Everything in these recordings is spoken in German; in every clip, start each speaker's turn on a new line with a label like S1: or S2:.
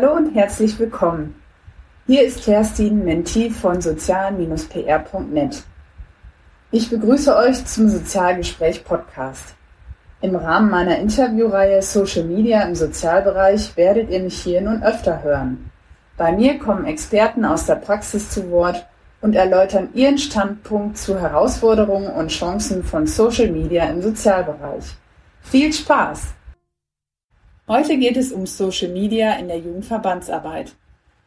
S1: Hallo und herzlich willkommen. Hier ist Kerstin, Mentee von sozial-pr.net. Ich begrüße euch zum Sozialgespräch Podcast. Im Rahmen meiner Interviewreihe Social Media im Sozialbereich werdet ihr mich hier nun öfter hören. Bei mir kommen Experten aus der Praxis zu Wort und erläutern ihren Standpunkt zu Herausforderungen und Chancen von Social Media im Sozialbereich. Viel Spaß! Heute geht es um Social Media in der Jugendverbandsarbeit.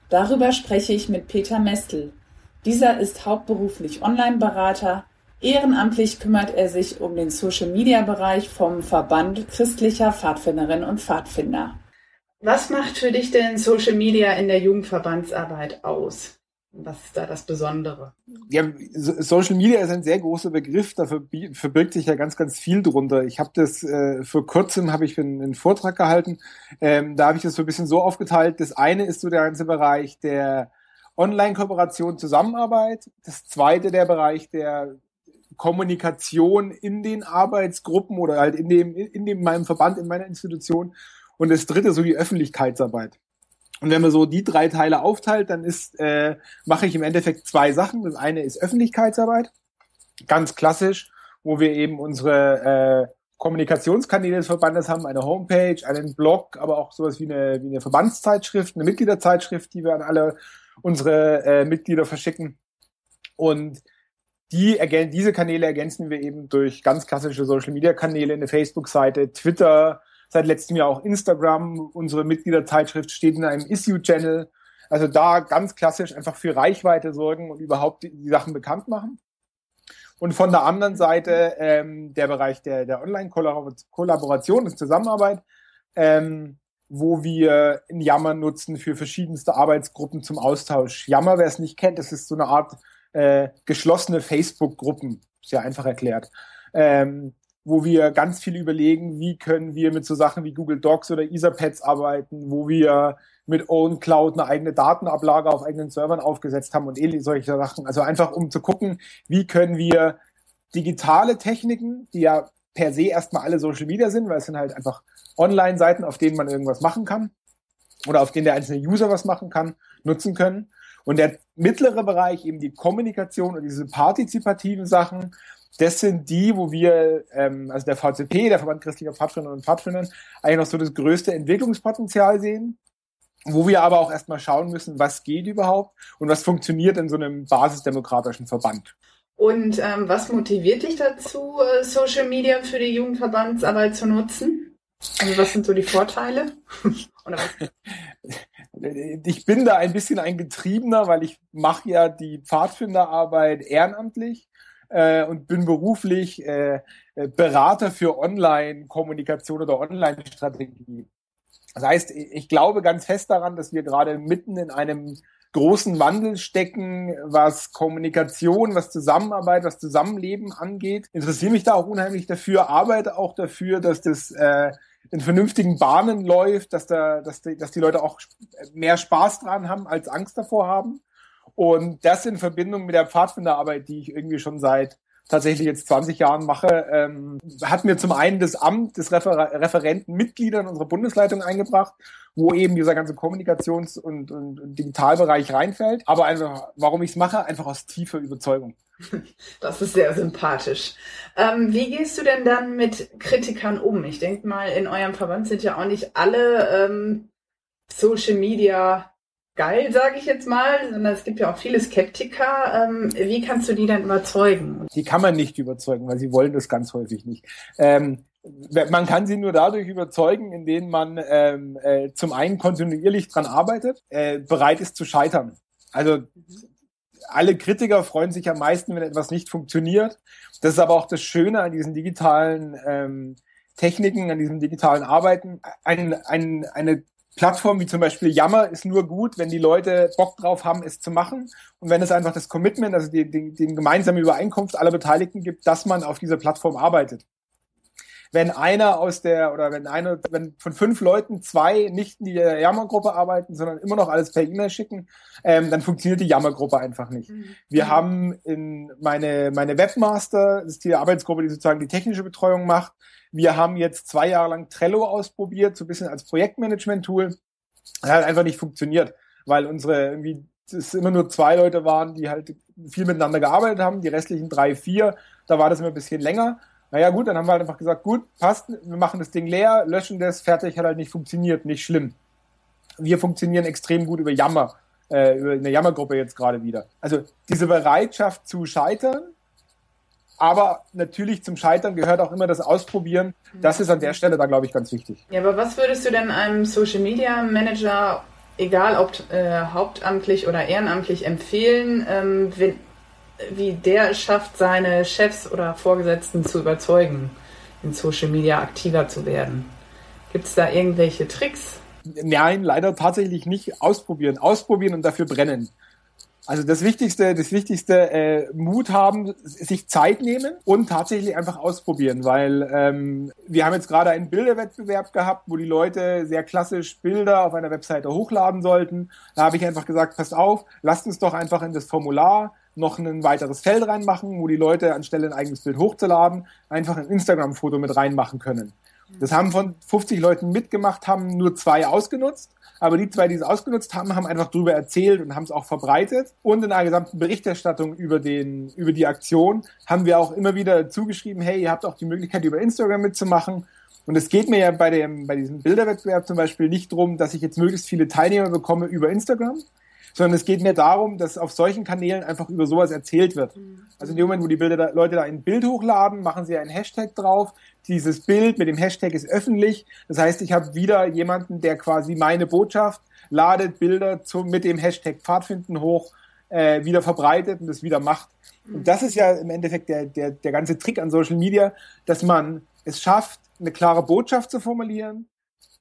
S1: Darüber spreche ich mit Peter Mestel. Dieser ist hauptberuflich Online-Berater. Ehrenamtlich kümmert er sich um den Social-Media-Bereich vom Verband christlicher Pfadfinderinnen und Pfadfinder. Was macht für dich denn Social Media in der Jugendverbandsarbeit aus? Was ist da das Besondere?
S2: Ja, Social Media ist ein sehr großer Begriff, da verbirgt sich ja ganz, ganz viel drunter. Ich habe das äh, vor kurzem habe ich einen, einen, Vortrag gehalten. Ähm, da habe ich das so ein bisschen so aufgeteilt. Das eine ist so der ganze Bereich der Online-Kooperation, Zusammenarbeit. Das zweite der Bereich der Kommunikation in den Arbeitsgruppen oder halt in dem, in dem meinem Verband, in meiner Institution. Und das dritte so die Öffentlichkeitsarbeit. Und wenn man so die drei Teile aufteilt, dann ist, äh, mache ich im Endeffekt zwei Sachen. Das eine ist Öffentlichkeitsarbeit, ganz klassisch, wo wir eben unsere äh, Kommunikationskanäle des Verbandes haben, eine Homepage, einen Blog, aber auch sowas wie eine, wie eine Verbandszeitschrift, eine Mitgliederzeitschrift, die wir an alle unsere äh, Mitglieder verschicken. Und die diese Kanäle ergänzen wir eben durch ganz klassische Social Media Kanäle, eine Facebook-Seite, Twitter, seit letztem Jahr auch Instagram. Unsere Mitgliederzeitschrift steht in einem Issue-Channel. Also da ganz klassisch einfach für Reichweite sorgen und überhaupt die, Sachen bekannt machen. Und von der anderen Seite ähm, der Bereich der, der Online-Kollaboration und Zusammenarbeit, ähm, wo wir in Yammer nutzen für verschiedenste Arbeitsgruppen zum Austausch. Yammer, wer es nicht kennt, das ist so eine Art äh, geschlossene Facebook-Gruppen, sehr einfach erklärt. Ähm, wo wir ganz viel überlegen, wie können wir mit so Sachen wie Google Docs oder Etherpads arbeiten, wo wir mit OwnCloud eine eigene Datenablage auf eigenen Servern aufgesetzt haben und ähnliche solche Sachen. Also einfach um zu gucken, wie können wir digitale Techniken, die ja per se erstmal alle Social Media sind, weil es sind halt einfach Online-Seiten, auf denen man irgendwas machen kann oder auf denen der einzelne User was machen kann, nutzen können. Und der mittlere Bereich, eben die Kommunikation und diese partizipativen Sachen, das sind die, wo wir, ähm, also der VCP, der Verband christlicher Pfadfinder und Pfadfindern, eigentlich noch so das größte Entwicklungspotenzial sehen, wo wir aber auch erstmal schauen müssen, was geht überhaupt und was funktioniert in so einem basisdemokratischen Verband.
S1: Und ähm, was motiviert dich dazu, äh, Social Media für die Jugendverbandsarbeit zu nutzen? Also was sind so die Vorteile?
S2: ich bin da ein bisschen ein Getriebener, weil ich mache ja die Pfadfinderarbeit ehrenamtlich äh, und bin beruflich äh, äh, Berater für Online-Kommunikation oder Online-Strategie. Das heißt, ich glaube ganz fest daran, dass wir gerade mitten in einem großen Wandel stecken, was Kommunikation, was Zusammenarbeit, was Zusammenleben angeht. Interessiere mich da auch unheimlich dafür, arbeite auch dafür, dass das äh, in vernünftigen Bahnen läuft, dass da, dass die, dass die Leute auch mehr Spaß dran haben als Angst davor haben. Und das in Verbindung mit der Pfadfinderarbeit, die ich irgendwie schon seit tatsächlich jetzt 20 Jahren mache, ähm, hat mir zum einen das Amt des Refer Referenten unserer Bundesleitung eingebracht, wo eben dieser ganze Kommunikations- und, und, und Digitalbereich reinfällt. Aber einfach, warum ich es mache, einfach aus tiefer Überzeugung.
S1: Das ist sehr sympathisch. Ähm, wie gehst du denn dann mit Kritikern um? Ich denke mal, in eurem Verband sind ja auch nicht alle ähm, Social Media geil, sage ich jetzt mal, sondern es gibt ja auch viele Skeptiker. Ähm, wie kannst du die dann überzeugen?
S2: Die kann man nicht überzeugen, weil sie wollen das ganz häufig nicht. Ähm, man kann sie nur dadurch überzeugen, indem man ähm, äh, zum einen kontinuierlich dran arbeitet, äh, bereit ist zu scheitern. Also alle Kritiker freuen sich am meisten, wenn etwas nicht funktioniert. Das ist aber auch das Schöne an diesen digitalen ähm, Techniken, an diesem digitalen Arbeiten. Ein, ein, eine Plattformen wie zum Beispiel Yammer ist nur gut, wenn die Leute Bock drauf haben, es zu machen. Und wenn es einfach das Commitment, also die, die, die gemeinsame Übereinkunft aller Beteiligten gibt, dass man auf dieser Plattform arbeitet. Wenn einer aus der, oder wenn einer, wenn von fünf Leuten zwei nicht in der Yammer-Gruppe arbeiten, sondern immer noch alles per E-Mail schicken, ähm, dann funktioniert die Yammer-Gruppe einfach nicht. Mhm. Wir haben in meine, meine Webmaster, das ist die Arbeitsgruppe, die sozusagen die technische Betreuung macht, wir haben jetzt zwei Jahre lang Trello ausprobiert, so ein bisschen als Projektmanagement-Tool. Das hat einfach nicht funktioniert, weil unsere irgendwie es immer nur zwei Leute waren, die halt viel miteinander gearbeitet haben, die restlichen drei, vier, da war das immer ein bisschen länger. Naja, gut, dann haben wir halt einfach gesagt, gut, passt, wir machen das Ding leer, löschen das, fertig, hat halt nicht funktioniert, nicht schlimm. Wir funktionieren extrem gut über Jammer, äh, über eine Jammergruppe jetzt gerade wieder. Also diese Bereitschaft zu scheitern, aber natürlich zum Scheitern gehört auch immer das Ausprobieren. Das ist an der Stelle da, glaube ich, ganz wichtig.
S1: Ja, aber was würdest du denn einem Social Media Manager, egal ob äh, hauptamtlich oder ehrenamtlich, empfehlen, ähm, wenn, wie der es schafft, seine Chefs oder Vorgesetzten zu überzeugen, in Social Media aktiver zu werden? Gibt es da irgendwelche Tricks?
S2: Nein, leider tatsächlich nicht ausprobieren. Ausprobieren und dafür brennen. Also das Wichtigste, das Wichtigste, äh, Mut haben, sich Zeit nehmen und tatsächlich einfach ausprobieren, weil ähm, wir haben jetzt gerade einen Bilderwettbewerb gehabt, wo die Leute sehr klassisch Bilder auf einer Webseite hochladen sollten. Da habe ich einfach gesagt, passt auf, lasst uns doch einfach in das Formular noch ein weiteres Feld reinmachen, wo die Leute anstelle ein eigenes Bild hochzuladen, einfach ein Instagram-Foto mit reinmachen können. Das haben von 50 Leuten mitgemacht, haben nur zwei ausgenutzt. Aber die zwei, die es ausgenutzt haben, haben einfach darüber erzählt und haben es auch verbreitet. Und in einer gesamten Berichterstattung über, den, über die Aktion haben wir auch immer wieder zugeschrieben, hey, ihr habt auch die Möglichkeit, über Instagram mitzumachen. Und es geht mir ja bei, dem, bei diesem Bilderwettbewerb zum Beispiel nicht darum, dass ich jetzt möglichst viele Teilnehmer bekomme über Instagram, sondern es geht mir darum, dass auf solchen Kanälen einfach über sowas erzählt wird. Mhm. Also in dem Moment, wo die Bilder da, Leute da ein Bild hochladen, machen sie einen Hashtag drauf. Dieses Bild mit dem Hashtag ist öffentlich. Das heißt, ich habe wieder jemanden, der quasi meine Botschaft ladet Bilder zum, mit dem Hashtag Pfadfinden hoch, äh, wieder verbreitet und das wieder macht. Und mhm. das ist ja im Endeffekt der, der, der ganze Trick an Social Media, dass man es schafft, eine klare Botschaft zu formulieren,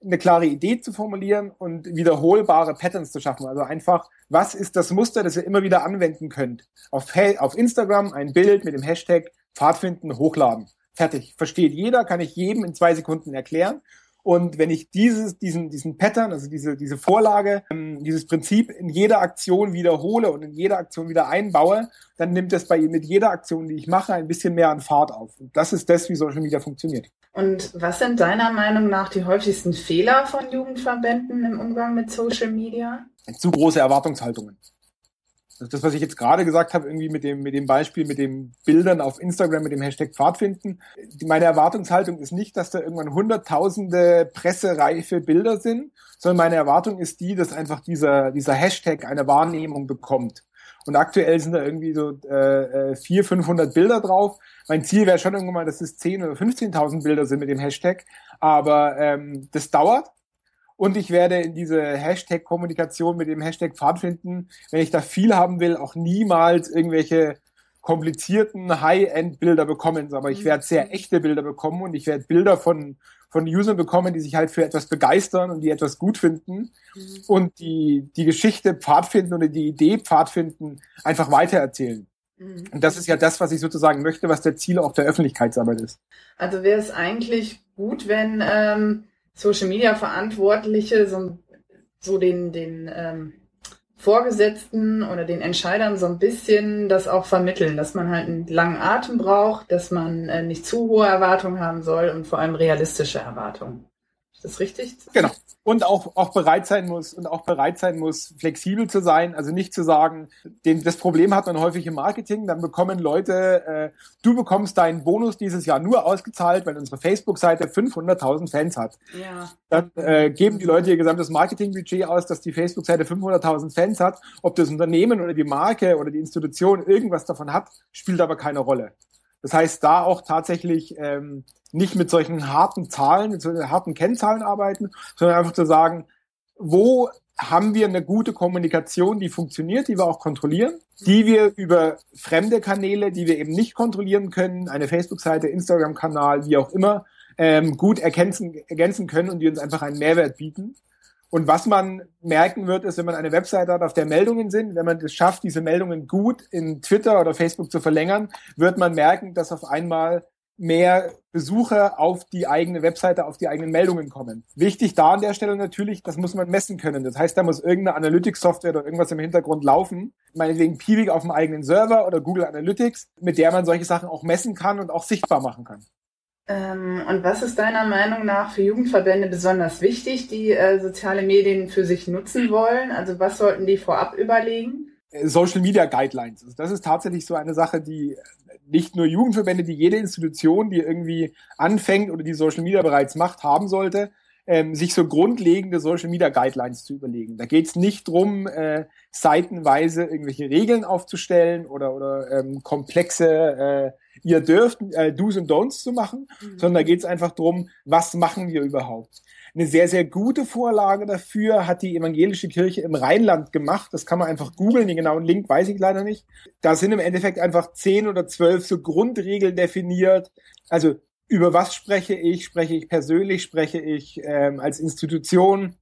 S2: eine klare Idee zu formulieren und wiederholbare Patterns zu schaffen. Also einfach, was ist das Muster, das ihr immer wieder anwenden könnt? Auf, auf Instagram ein Bild mit dem Hashtag Pfadfinden hochladen. Fertig. Versteht jeder, kann ich jedem in zwei Sekunden erklären. Und wenn ich dieses, diesen, diesen Pattern, also diese, diese Vorlage, ähm, dieses Prinzip in jeder Aktion wiederhole und in jeder Aktion wieder einbaue, dann nimmt es bei mit jeder Aktion, die ich mache, ein bisschen mehr an Fahrt auf. Und das ist das, wie Social Media funktioniert.
S1: Und was sind deiner Meinung nach die häufigsten Fehler von Jugendverbänden im Umgang mit Social Media?
S2: Zu große Erwartungshaltungen. Also das, was ich jetzt gerade gesagt habe, irgendwie mit dem, mit dem Beispiel, mit den Bildern auf Instagram, mit dem Hashtag Pfadfinden. Meine Erwartungshaltung ist nicht, dass da irgendwann hunderttausende pressereife Bilder sind, sondern meine Erwartung ist die, dass einfach dieser, dieser Hashtag eine Wahrnehmung bekommt. Und aktuell sind da irgendwie so äh, 400, äh, 500 Bilder drauf. Mein Ziel wäre schon irgendwann mal, dass es 10.000 oder 15.000 Bilder sind mit dem Hashtag. Aber ähm, das dauert. Und ich werde in diese Hashtag-Kommunikation mit dem Hashtag Pfadfinden, wenn ich da viel haben will, auch niemals irgendwelche komplizierten High-End-Bilder bekommen. Aber ich werde sehr echte Bilder bekommen und ich werde Bilder von, von Usern bekommen, die sich halt für etwas begeistern und die etwas gut finden mhm. und die, die Geschichte Pfadfinden oder die Idee Pfadfinden einfach weitererzählen. Mhm. Und das ist ja das, was ich sozusagen möchte, was der Ziel auch der Öffentlichkeitsarbeit ist.
S1: Also wäre es eigentlich gut, wenn ähm, Social Media Verantwortliche so, so den, den ähm, Vorgesetzten oder den Entscheidern so ein bisschen das auch vermitteln, dass man halt einen langen Atem braucht, dass man äh, nicht zu hohe Erwartungen haben soll und vor allem realistische Erwartungen. Ist das richtig?
S2: Genau und auch, auch bereit sein muss und auch bereit sein muss, flexibel zu sein. Also nicht zu sagen, den, das Problem hat man häufig im Marketing, dann bekommen Leute, äh, du bekommst deinen Bonus dieses Jahr nur ausgezahlt, wenn unsere Facebook-Seite 500.000 Fans hat. Ja. Dann äh, geben die Leute ihr gesamtes Marketingbudget aus, dass die Facebook-Seite 500.000 Fans hat. Ob das Unternehmen oder die Marke oder die Institution irgendwas davon hat, spielt aber keine Rolle. Das heißt, da auch tatsächlich ähm, nicht mit solchen harten Zahlen, mit solchen harten Kennzahlen arbeiten, sondern einfach zu sagen, wo haben wir eine gute Kommunikation, die funktioniert, die wir auch kontrollieren, die wir über fremde Kanäle, die wir eben nicht kontrollieren können, eine Facebook-Seite, Instagram-Kanal, wie auch immer, ähm, gut ergänzen, ergänzen können und die uns einfach einen Mehrwert bieten. Und was man merken wird, ist, wenn man eine Webseite hat, auf der Meldungen sind, wenn man es schafft, diese Meldungen gut in Twitter oder Facebook zu verlängern, wird man merken, dass auf einmal mehr Besucher auf die eigene Webseite, auf die eigenen Meldungen kommen. Wichtig da an der Stelle natürlich, das muss man messen können. Das heißt, da muss irgendeine Analytics-Software oder irgendwas im Hintergrund laufen, meinetwegen Piwik auf dem eigenen Server oder Google Analytics, mit der man solche Sachen auch messen kann und auch sichtbar machen kann.
S1: Ähm, und was ist deiner Meinung nach für Jugendverbände besonders wichtig, die äh, soziale Medien für sich nutzen wollen? Also was sollten die vorab überlegen?
S2: Social Media Guidelines. Also das ist tatsächlich so eine Sache, die nicht nur Jugendverbände, die jede Institution, die irgendwie anfängt oder die Social Media bereits macht, haben sollte, ähm, sich so grundlegende Social Media Guidelines zu überlegen. Da geht es nicht drum, äh, seitenweise irgendwelche Regeln aufzustellen oder, oder ähm, komplexe äh, ihr dürft äh, Do's und Don'ts zu machen, mhm. sondern da geht es einfach drum, was machen wir überhaupt. Eine sehr, sehr gute Vorlage dafür hat die evangelische Kirche im Rheinland gemacht. Das kann man einfach googeln. Den genauen Link weiß ich leider nicht. Da sind im Endeffekt einfach zehn oder zwölf so Grundregeln definiert. Also über was spreche ich? Spreche ich persönlich? Spreche ich ähm, als Institution?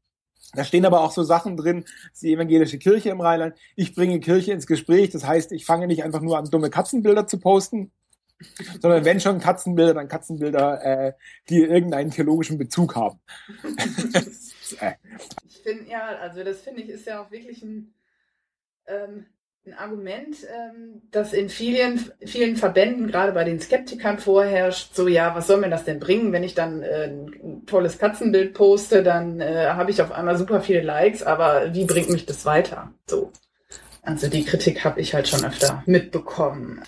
S2: Da stehen aber auch so Sachen drin, die evangelische Kirche im Rheinland. Ich bringe Kirche ins Gespräch. Das heißt, ich fange nicht einfach nur an, dumme Katzenbilder zu posten, sondern wenn schon Katzenbilder, dann Katzenbilder, äh, die irgendeinen theologischen Bezug haben.
S1: ich finde, ja, also das finde ich ist ja auch wirklich ein, ähm, ein Argument, ähm, das in vielen, vielen Verbänden, gerade bei den Skeptikern vorherrscht, so ja, was soll mir das denn bringen, wenn ich dann äh, ein tolles Katzenbild poste, dann äh, habe ich auf einmal super viele Likes, aber wie bringt mich das weiter? So. Also die Kritik habe ich halt schon öfter mitbekommen.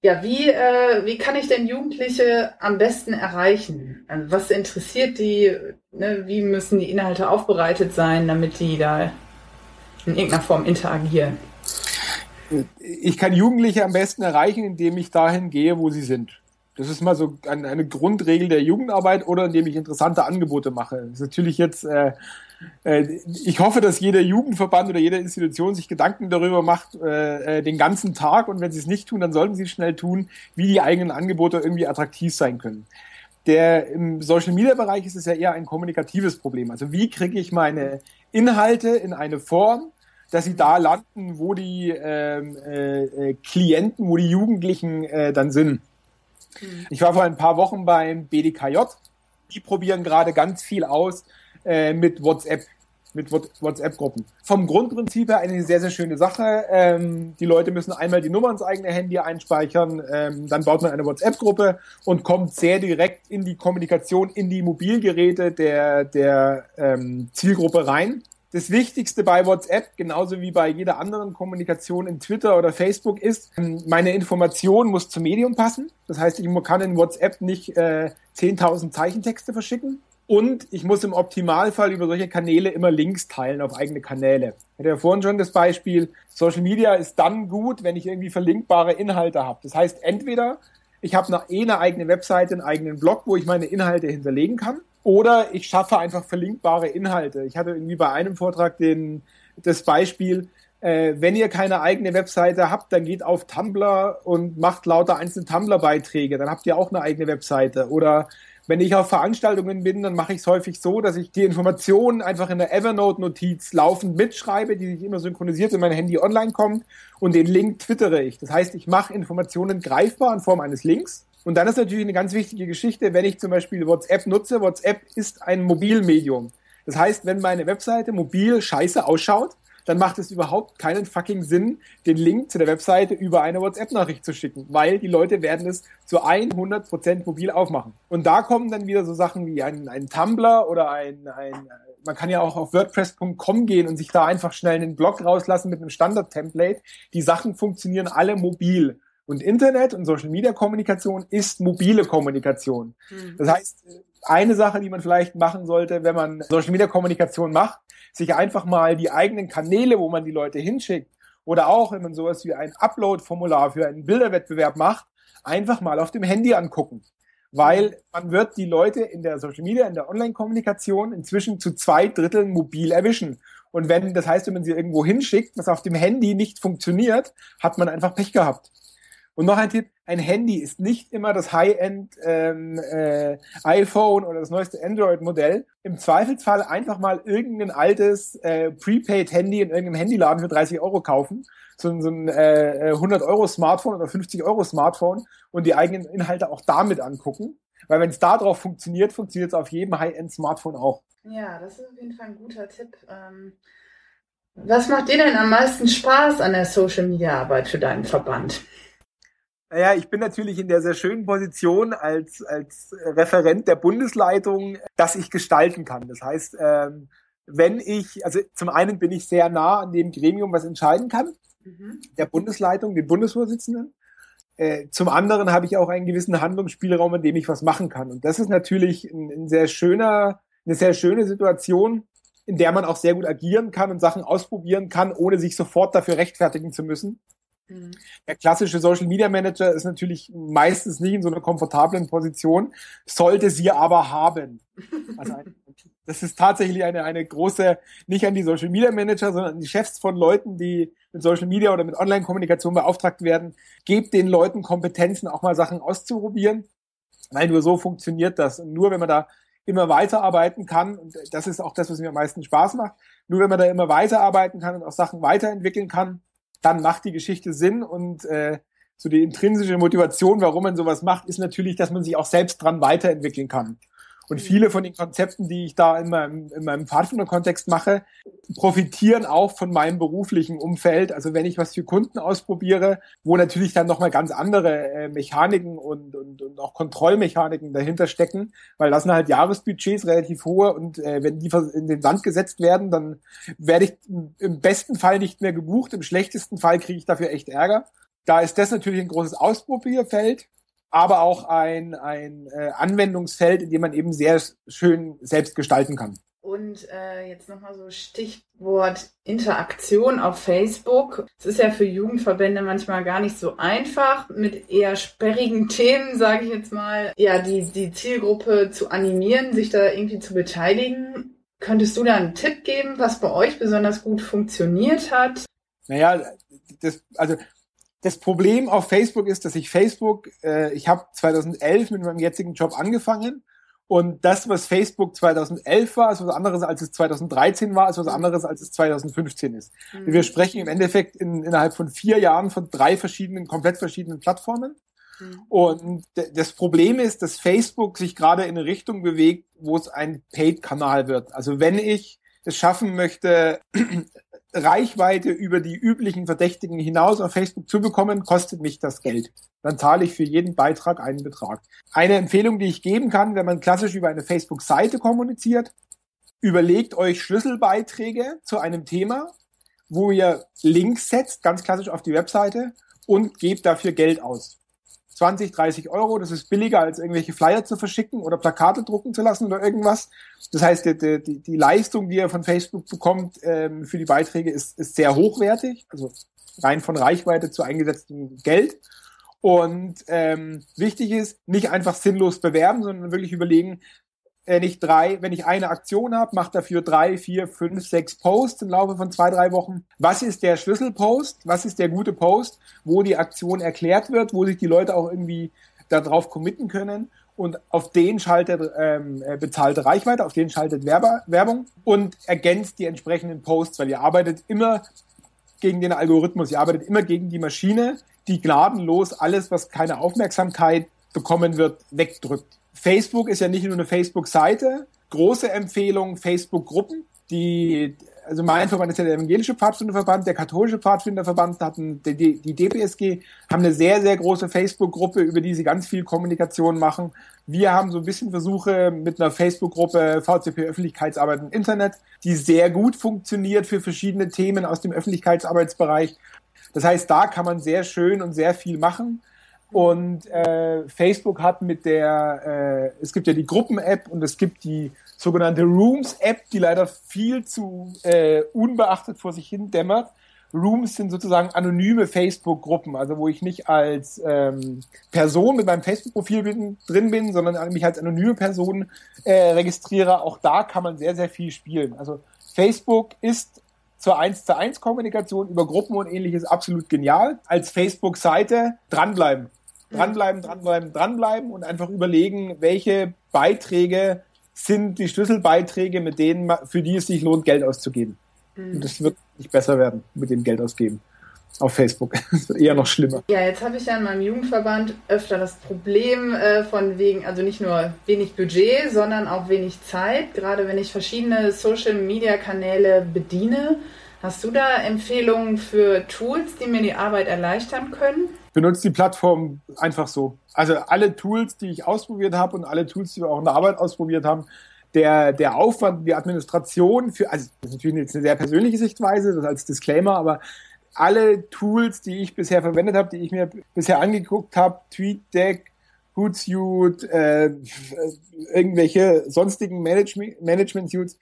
S1: Ja, wie, äh, wie kann ich denn Jugendliche am besten erreichen? Also was interessiert die? Ne? Wie müssen die Inhalte aufbereitet sein, damit die da in irgendeiner Form interagieren?
S2: Ich kann Jugendliche am besten erreichen, indem ich dahin gehe, wo sie sind. Das ist mal so eine Grundregel der Jugendarbeit oder indem ich interessante Angebote mache. Das ist natürlich jetzt äh, äh, ich hoffe, dass jeder Jugendverband oder jede Institution sich Gedanken darüber macht, äh, äh, den ganzen Tag. Und wenn sie es nicht tun, dann sollten sie es schnell tun, wie die eigenen Angebote irgendwie attraktiv sein können. Der im Social Media Bereich ist es ja eher ein kommunikatives Problem. Also wie kriege ich meine Inhalte in eine Form, dass sie da landen, wo die ähm, äh, Klienten, wo die Jugendlichen äh, dann sind. Mhm. Ich war vor ein paar Wochen beim BDKJ. Die probieren gerade ganz viel aus, äh, mit WhatsApp mit WhatsApp-Gruppen. Vom Grundprinzip her eine sehr, sehr schöne Sache. Ähm, die Leute müssen einmal die Nummer ins eigene Handy einspeichern, ähm, dann baut man eine WhatsApp-Gruppe und kommt sehr direkt in die Kommunikation, in die Mobilgeräte der, der ähm, Zielgruppe rein. Das Wichtigste bei WhatsApp, genauso wie bei jeder anderen Kommunikation in Twitter oder Facebook, ist, ähm, meine Information muss zum Medium passen. Das heißt, ich kann in WhatsApp nicht äh, 10.000 Zeichentexte verschicken, und ich muss im Optimalfall über solche Kanäle immer Links teilen auf eigene Kanäle. Ich hatte ja vorhin schon das Beispiel, Social Media ist dann gut, wenn ich irgendwie verlinkbare Inhalte habe. Das heißt, entweder ich habe eh eine eigene Webseite, einen eigenen Blog, wo ich meine Inhalte hinterlegen kann, oder ich schaffe einfach verlinkbare Inhalte. Ich hatte irgendwie bei einem Vortrag den, das Beispiel, äh, wenn ihr keine eigene Webseite habt, dann geht auf Tumblr und macht lauter einzelne Tumblr-Beiträge. Dann habt ihr auch eine eigene Webseite. Oder wenn ich auf Veranstaltungen bin, dann mache ich es häufig so, dass ich die Informationen einfach in der Evernote-Notiz laufend mitschreibe, die sich immer synchronisiert in mein Handy online kommt und den Link twittere ich. Das heißt, ich mache Informationen greifbar in Form eines Links. Und dann ist natürlich eine ganz wichtige Geschichte, wenn ich zum Beispiel WhatsApp nutze. WhatsApp ist ein Mobilmedium. Das heißt, wenn meine Webseite mobil scheiße ausschaut, dann macht es überhaupt keinen fucking Sinn, den Link zu der Webseite über eine WhatsApp-Nachricht zu schicken, weil die Leute werden es zu 100% mobil aufmachen. Und da kommen dann wieder so Sachen wie ein, ein Tumblr oder ein, ein man kann ja auch auf WordPress.com gehen und sich da einfach schnell einen Blog rauslassen mit einem Standard-Template. Die Sachen funktionieren alle mobil. Und Internet und Social Media Kommunikation ist mobile Kommunikation. Mhm. Das heißt, eine Sache, die man vielleicht machen sollte, wenn man Social Media Kommunikation macht, sich einfach mal die eigenen Kanäle, wo man die Leute hinschickt, oder auch, wenn man sowas wie ein Upload-Formular für einen Bilderwettbewerb macht, einfach mal auf dem Handy angucken. Weil man wird die Leute in der Social Media, in der Online-Kommunikation inzwischen zu zwei Dritteln mobil erwischen. Und wenn, das heißt, wenn man sie irgendwo hinschickt, was auf dem Handy nicht funktioniert, hat man einfach Pech gehabt. Und noch ein Tipp, ein Handy ist nicht immer das High-End ähm, äh, iPhone oder das neueste Android-Modell. Im Zweifelsfall einfach mal irgendein altes äh, Prepaid-Handy in irgendeinem Handyladen für 30 Euro kaufen. So, so ein äh, 100 Euro Smartphone oder 50 Euro Smartphone und die eigenen Inhalte auch damit angucken. Weil wenn es da drauf funktioniert, funktioniert es auf jedem High-End-Smartphone auch.
S1: Ja, das ist auf jeden Fall ein guter Tipp. Ähm, was macht dir denn am meisten Spaß an der Social-Media-Arbeit für deinen Verband?
S2: Naja, ich bin natürlich in der sehr schönen Position als, als Referent der Bundesleitung, dass ich gestalten kann. Das heißt, ähm, wenn ich, also zum einen bin ich sehr nah an dem Gremium, was entscheiden kann, mhm. der Bundesleitung, den Bundesvorsitzenden. Äh, zum anderen habe ich auch einen gewissen Handlungsspielraum, in dem ich was machen kann. Und das ist natürlich ein, ein sehr schöner, eine sehr schöne Situation, in der man auch sehr gut agieren kann und Sachen ausprobieren kann, ohne sich sofort dafür rechtfertigen zu müssen. Mhm. Der klassische Social Media Manager ist natürlich meistens nicht in so einer komfortablen Position, sollte sie aber haben. Also ein, das ist tatsächlich eine, eine große, nicht an die Social Media Manager, sondern an die Chefs von Leuten, die mit Social Media oder mit Online-Kommunikation beauftragt werden. Gebt den Leuten Kompetenzen, auch mal Sachen auszuprobieren, weil nur so funktioniert das. Und nur wenn man da immer weiterarbeiten kann, und das ist auch das, was mir am meisten Spaß macht, nur wenn man da immer weiterarbeiten kann und auch Sachen weiterentwickeln kann, dann macht die Geschichte Sinn und äh, so die intrinsische Motivation, warum man sowas macht, ist natürlich, dass man sich auch selbst dran weiterentwickeln kann. Und viele von den Konzepten, die ich da in meinem, in meinem Pfadfinder-Kontext mache, profitieren auch von meinem beruflichen Umfeld. Also wenn ich was für Kunden ausprobiere, wo natürlich dann nochmal ganz andere äh, Mechaniken und, und, und auch Kontrollmechaniken dahinter stecken, weil das sind halt Jahresbudgets relativ hohe und äh, wenn die in den Sand gesetzt werden, dann werde ich im besten Fall nicht mehr gebucht, im schlechtesten Fall kriege ich dafür echt Ärger. Da ist das natürlich ein großes Ausprobierfeld aber auch ein, ein äh, Anwendungsfeld, in dem man eben sehr schön selbst gestalten kann.
S1: Und äh, jetzt nochmal so Stichwort Interaktion auf Facebook. Es ist ja für Jugendverbände manchmal gar nicht so einfach, mit eher sperrigen Themen, sage ich jetzt mal, ja, die, die Zielgruppe zu animieren, sich da irgendwie zu beteiligen. Könntest du da einen Tipp geben, was bei euch besonders gut funktioniert hat?
S2: Naja, das, also das Problem auf Facebook ist, dass ich Facebook, äh, ich habe 2011 mit meinem jetzigen Job angefangen und das, was Facebook 2011 war, ist was anderes, als es 2013 war, ist was anderes, als es 2015 ist. Mhm. Wir sprechen im Endeffekt in, innerhalb von vier Jahren von drei verschiedenen, komplett verschiedenen Plattformen. Mhm. Und das Problem ist, dass Facebook sich gerade in eine Richtung bewegt, wo es ein Paid-Kanal wird. Also wenn ich es schaffen möchte, Reichweite über die üblichen Verdächtigen hinaus auf Facebook zu bekommen, kostet mich das Geld. Dann zahle ich für jeden Beitrag einen Betrag. Eine Empfehlung, die ich geben kann, wenn man klassisch über eine Facebook-Seite kommuniziert, überlegt euch Schlüsselbeiträge zu einem Thema, wo ihr Links setzt, ganz klassisch auf die Webseite und gebt dafür Geld aus. 20, 30 Euro. Das ist billiger, als irgendwelche Flyer zu verschicken oder Plakate drucken zu lassen oder irgendwas. Das heißt, die, die, die Leistung, die ihr von Facebook bekommt ähm, für die Beiträge, ist, ist sehr hochwertig. Also rein von Reichweite zu eingesetztem Geld. Und ähm, wichtig ist, nicht einfach sinnlos bewerben, sondern wirklich überlegen, wenn ich drei, wenn ich eine Aktion habe, mache dafür drei, vier, fünf, sechs Posts im Laufe von zwei, drei Wochen. Was ist der Schlüsselpost? Was ist der gute Post, wo die Aktion erklärt wird, wo sich die Leute auch irgendwie darauf committen können? Und auf den schaltet ähm, äh, bezahlte Reichweite, auf den schaltet Werbe, Werbung und ergänzt die entsprechenden Posts, weil ihr arbeitet immer gegen den Algorithmus, ihr arbeitet immer gegen die Maschine, die gnadenlos alles, was keine Aufmerksamkeit bekommen wird, wegdrückt. Facebook ist ja nicht nur eine Facebook-Seite. Große Empfehlung, Facebook-Gruppen. Die, also mein Verband ist ja der evangelische Pfadfinderverband, der katholische Pfadfinderverband hatten, die, die DPSG haben eine sehr, sehr große Facebook-Gruppe, über die sie ganz viel Kommunikation machen. Wir haben so ein bisschen Versuche mit einer Facebook-Gruppe VCP Öffentlichkeitsarbeit im Internet, die sehr gut funktioniert für verschiedene Themen aus dem Öffentlichkeitsarbeitsbereich. Das heißt, da kann man sehr schön und sehr viel machen. Und äh, Facebook hat mit der, äh, es gibt ja die Gruppen-App und es gibt die sogenannte Rooms-App, die leider viel zu äh, unbeachtet vor sich hin dämmert. Rooms sind sozusagen anonyme Facebook-Gruppen, also wo ich nicht als ähm, Person mit meinem Facebook-Profil drin bin, sondern mich als anonyme Person äh, registriere. Auch da kann man sehr, sehr viel spielen. Also Facebook ist zur 1 zu 1 Kommunikation über Gruppen und ähnliches absolut genial. Als Facebook-Seite dranbleiben. Dranbleiben, dranbleiben, dranbleiben und einfach überlegen, welche Beiträge sind die Schlüsselbeiträge, mit denen, für die es sich lohnt, Geld auszugeben. Mhm. Und das wird nicht besser werden mit dem Geld ausgeben auf Facebook. Das wird eher noch schlimmer.
S1: Ja, jetzt habe ich ja in meinem Jugendverband öfter das Problem äh, von wegen, also nicht nur wenig Budget, sondern auch wenig Zeit, gerade wenn ich verschiedene Social-Media-Kanäle bediene. Hast du da Empfehlungen für Tools, die mir die Arbeit erleichtern können?
S2: Benutze die Plattform einfach so. Also alle Tools, die ich ausprobiert habe und alle Tools, die wir auch in der Arbeit ausprobiert haben, der, der Aufwand, die Administration für, also das ist natürlich jetzt eine sehr persönliche Sichtweise, das als Disclaimer, aber alle Tools, die ich bisher verwendet habe, die ich mir bisher angeguckt habe, TweetDeck, Hootsuite, äh, irgendwelche sonstigen Management, Management Suits,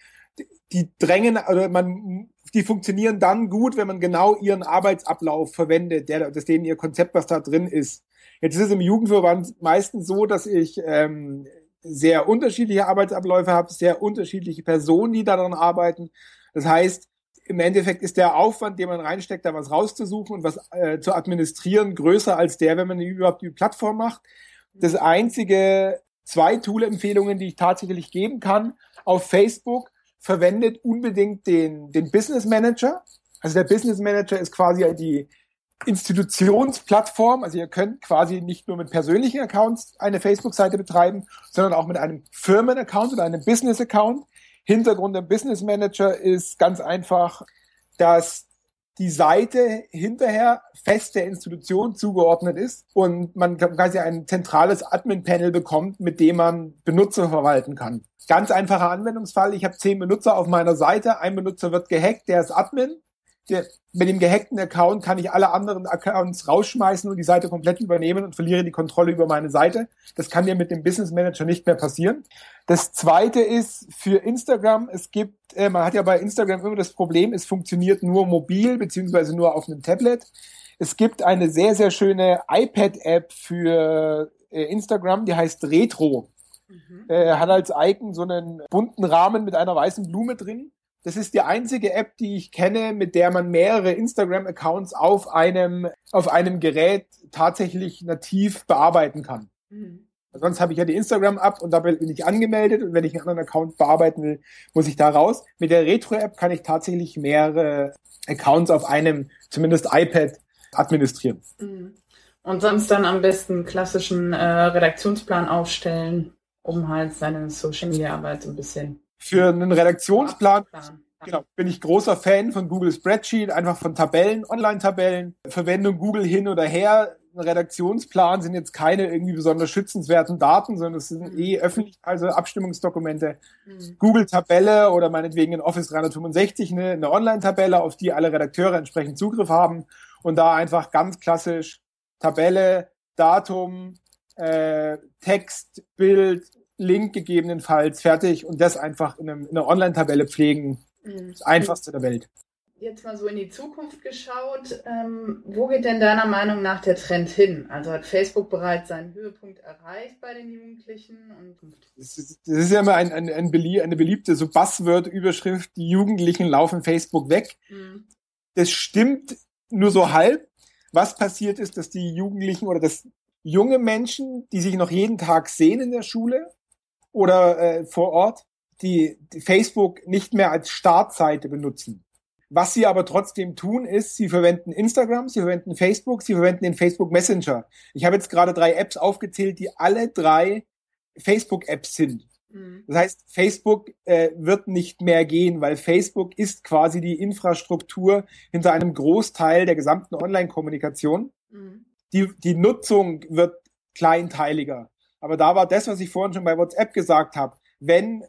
S2: die drängen oder man die funktionieren dann gut, wenn man genau ihren Arbeitsablauf verwendet, der, das denen ihr Konzept, was da drin ist. Jetzt ist es im Jugendverband meistens so, dass ich ähm, sehr unterschiedliche Arbeitsabläufe habe, sehr unterschiedliche Personen, die daran arbeiten. Das heißt, im Endeffekt ist der Aufwand, den man reinsteckt, da was rauszusuchen und was äh, zu administrieren, größer als der, wenn man überhaupt die Plattform macht. Das einzige zwei Tool-Empfehlungen, die ich tatsächlich geben kann, auf Facebook verwendet unbedingt den, den Business Manager. Also der Business Manager ist quasi die Institutionsplattform. Also ihr könnt quasi nicht nur mit persönlichen Accounts eine Facebook-Seite betreiben, sondern auch mit einem Firmen-Account oder einem Business-Account. Hintergrund der Business Manager ist ganz einfach, dass die Seite hinterher fest der Institution zugeordnet ist und man quasi ein zentrales Admin-Panel bekommt, mit dem man Benutzer verwalten kann. Ganz einfacher Anwendungsfall. Ich habe zehn Benutzer auf meiner Seite. Ein Benutzer wird gehackt, der ist Admin der, mit dem gehackten Account kann ich alle anderen Accounts rausschmeißen und die Seite komplett übernehmen und verliere die Kontrolle über meine Seite. Das kann dir mit dem Business Manager nicht mehr passieren. Das zweite ist für Instagram. Es gibt, äh, man hat ja bei Instagram immer das Problem, es funktioniert nur mobil beziehungsweise nur auf einem Tablet. Es gibt eine sehr, sehr schöne iPad-App für äh, Instagram, die heißt Retro. Mhm. Äh, hat als Icon so einen bunten Rahmen mit einer weißen Blume drin. Das ist die einzige App, die ich kenne, mit der man mehrere Instagram-Accounts auf einem, auf einem Gerät tatsächlich nativ bearbeiten kann. Mhm. Sonst habe ich ja die Instagram-App und da bin ich angemeldet und wenn ich einen anderen Account bearbeiten will, muss ich da raus. Mit der Retro-App kann ich tatsächlich mehrere Accounts auf einem, zumindest iPad, administrieren.
S1: Mhm. Und sonst dann am besten klassischen äh, Redaktionsplan aufstellen, um halt seine Social-Media-Arbeit so ein bisschen
S2: für einen Redaktionsplan genau, bin ich großer Fan von Google Spreadsheet, einfach von Tabellen, Online-Tabellen, Verwendung Google hin oder her. Ein Redaktionsplan sind jetzt keine irgendwie besonders schützenswerten Daten, sondern es sind eh öffentlich, also Abstimmungsdokumente. Mhm. Google-Tabelle oder meinetwegen in Office 365 eine, eine Online-Tabelle, auf die alle Redakteure entsprechend Zugriff haben und da einfach ganz klassisch Tabelle, Datum, äh, Text, Bild, Link gegebenenfalls fertig und das einfach in, einem, in einer Online-Tabelle pflegen. Mhm. Das einfachste der Welt.
S1: Jetzt mal so in die Zukunft geschaut. Ähm, wo geht denn deiner Meinung nach der Trend hin? Also hat Facebook bereits seinen Höhepunkt erreicht bei den Jugendlichen?
S2: das, ist, das ist ja immer ein, ein, ein belie eine beliebte so Buzzword-Überschrift, die Jugendlichen laufen Facebook weg. Mhm. Das stimmt nur so halb. Was passiert ist, dass die Jugendlichen oder dass junge Menschen, die sich noch jeden Tag sehen in der Schule, oder äh, vor Ort, die, die Facebook nicht mehr als Startseite benutzen. Was sie aber trotzdem tun, ist, sie verwenden Instagram, sie verwenden Facebook, sie verwenden den Facebook Messenger. Ich habe jetzt gerade drei Apps aufgezählt, die alle drei Facebook-Apps sind. Mhm. Das heißt, Facebook äh, wird nicht mehr gehen, weil Facebook ist quasi die Infrastruktur hinter einem Großteil der gesamten Online-Kommunikation. Mhm. Die, die Nutzung wird kleinteiliger. Aber da war das, was ich vorhin schon bei WhatsApp gesagt habe. Wenn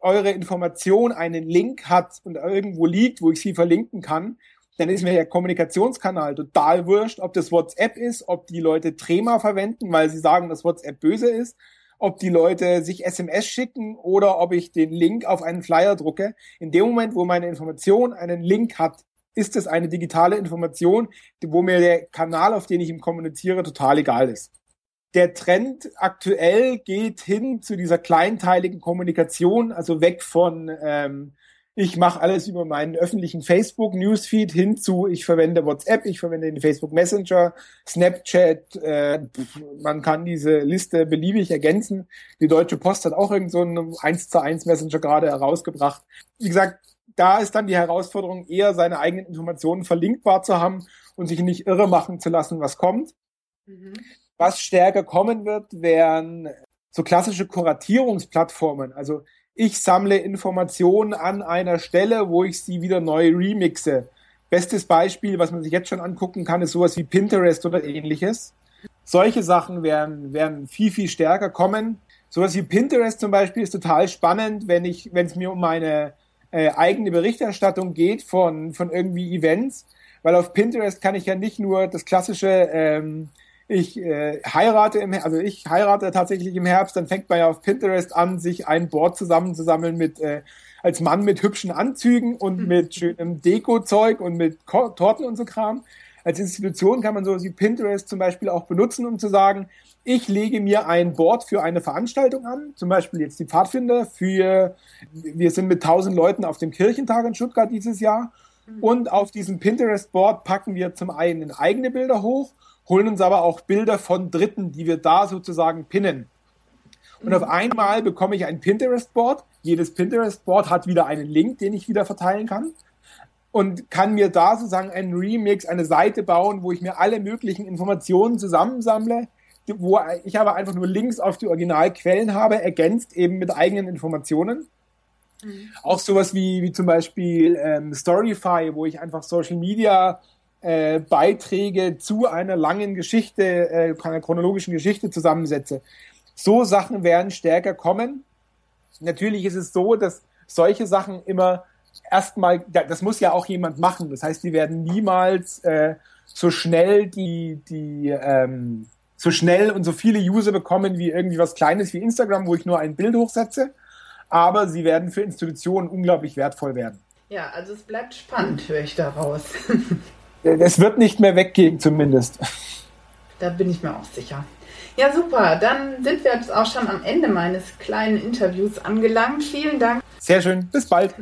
S2: eure Information einen Link hat und irgendwo liegt, wo ich sie verlinken kann, dann ist mir der Kommunikationskanal total wurscht, ob das WhatsApp ist, ob die Leute Trema verwenden, weil sie sagen, dass WhatsApp böse ist, ob die Leute sich SMS schicken oder ob ich den Link auf einen Flyer drucke. In dem Moment, wo meine Information einen Link hat, ist es eine digitale Information, wo mir der Kanal, auf den ich ihm kommuniziere, total egal ist der Trend aktuell geht hin zu dieser kleinteiligen Kommunikation, also weg von ähm, ich mache alles über meinen öffentlichen Facebook Newsfeed hin zu ich verwende WhatsApp, ich verwende den Facebook Messenger, Snapchat, äh, man kann diese Liste beliebig ergänzen. Die Deutsche Post hat auch irgend so einen 1 zu 1 Messenger gerade herausgebracht. Wie gesagt, da ist dann die Herausforderung eher seine eigenen Informationen verlinkbar zu haben und sich nicht irre machen zu lassen, was kommt. Mhm. Was stärker kommen wird, wären so klassische Kuratierungsplattformen. Also ich sammle Informationen an einer Stelle, wo ich sie wieder neu remixe. Bestes Beispiel, was man sich jetzt schon angucken kann, ist sowas wie Pinterest oder ähnliches. Solche Sachen werden, werden viel, viel stärker kommen. Sowas wie Pinterest zum Beispiel ist total spannend, wenn ich, wenn es mir um meine äh, eigene Berichterstattung geht von, von irgendwie Events, weil auf Pinterest kann ich ja nicht nur das klassische, ähm, ich äh, heirate im, also ich heirate tatsächlich im Herbst, dann fängt man ja auf Pinterest an, sich ein Board zusammenzusammeln mit äh, als Mann mit hübschen Anzügen und mhm. mit schönem Deko-Zeug und mit Ko Torten und so Kram. Als Institution kann man so wie Pinterest zum Beispiel auch benutzen, um zu sagen, ich lege mir ein Board für eine Veranstaltung an, zum Beispiel jetzt die Pfadfinder für, wir sind mit 1000 Leuten auf dem Kirchentag in Stuttgart dieses Jahr mhm. und auf diesem Pinterest-Board packen wir zum einen eigene Bilder hoch, holen uns aber auch Bilder von Dritten, die wir da sozusagen pinnen. Und auf einmal bekomme ich ein Pinterest-Board. Jedes Pinterest-Board hat wieder einen Link, den ich wieder verteilen kann. Und kann mir da sozusagen einen Remix, eine Seite bauen, wo ich mir alle möglichen Informationen zusammensammle, wo ich aber einfach nur Links auf die Originalquellen habe, ergänzt eben mit eigenen Informationen. Mhm. Auch sowas wie, wie zum Beispiel ähm, Storyfy, wo ich einfach Social Media äh, Beiträge zu einer langen Geschichte, äh, einer chronologischen Geschichte zusammensetze. So Sachen werden stärker kommen. Natürlich ist es so, dass solche Sachen immer erstmal, das muss ja auch jemand machen. Das heißt, die werden niemals äh, so schnell die, die ähm, so schnell und so viele User bekommen wie irgendwie was Kleines wie Instagram, wo ich nur ein Bild hochsetze. Aber sie werden für Institutionen unglaublich wertvoll werden.
S1: Ja, also es bleibt spannend, höre ich daraus.
S2: es wird nicht mehr weggehen, zumindest.
S1: Da bin ich mir auch sicher. Ja, super. Dann sind wir jetzt auch schon am Ende meines kleinen Interviews angelangt. Vielen Dank.
S2: Sehr schön. Bis bald.